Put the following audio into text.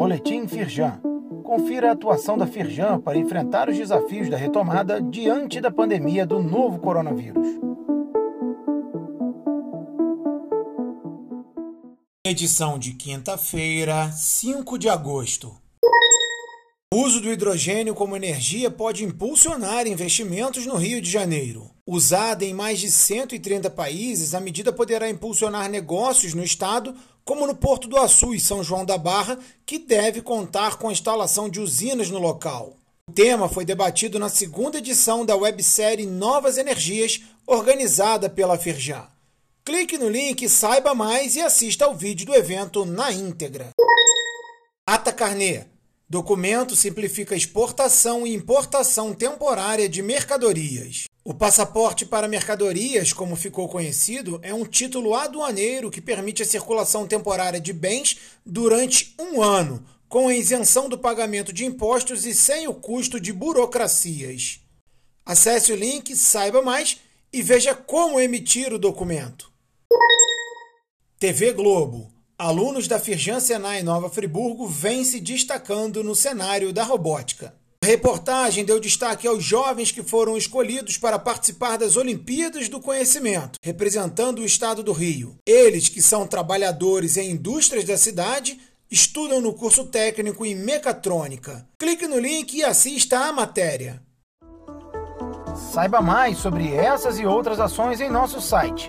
Boletim Firjan. Confira a atuação da Firjan para enfrentar os desafios da retomada diante da pandemia do novo coronavírus. Edição de quinta-feira, 5 de agosto. O uso do hidrogênio como energia pode impulsionar investimentos no Rio de Janeiro. Usada em mais de 130 países, a medida poderá impulsionar negócios no estado, como no Porto do Açu e São João da Barra, que deve contar com a instalação de usinas no local. O tema foi debatido na segunda edição da websérie Novas Energias, organizada pela Firjan. Clique no link, saiba mais e assista ao vídeo do evento na íntegra. Ata Carnê Documento simplifica exportação e importação temporária de mercadorias. O passaporte para mercadorias, como ficou conhecido, é um título aduaneiro que permite a circulação temporária de bens durante um ano, com a isenção do pagamento de impostos e sem o custo de burocracias. Acesse o link, saiba mais e veja como emitir o documento. TV Globo alunos da Firjan Senai Nova Friburgo vêm se destacando no cenário da robótica. A reportagem deu destaque aos jovens que foram escolhidos para participar das Olimpíadas do Conhecimento, representando o estado do Rio. Eles, que são trabalhadores em indústrias da cidade, estudam no curso técnico em mecatrônica. Clique no link e assista à matéria. Saiba mais sobre essas e outras ações em nosso site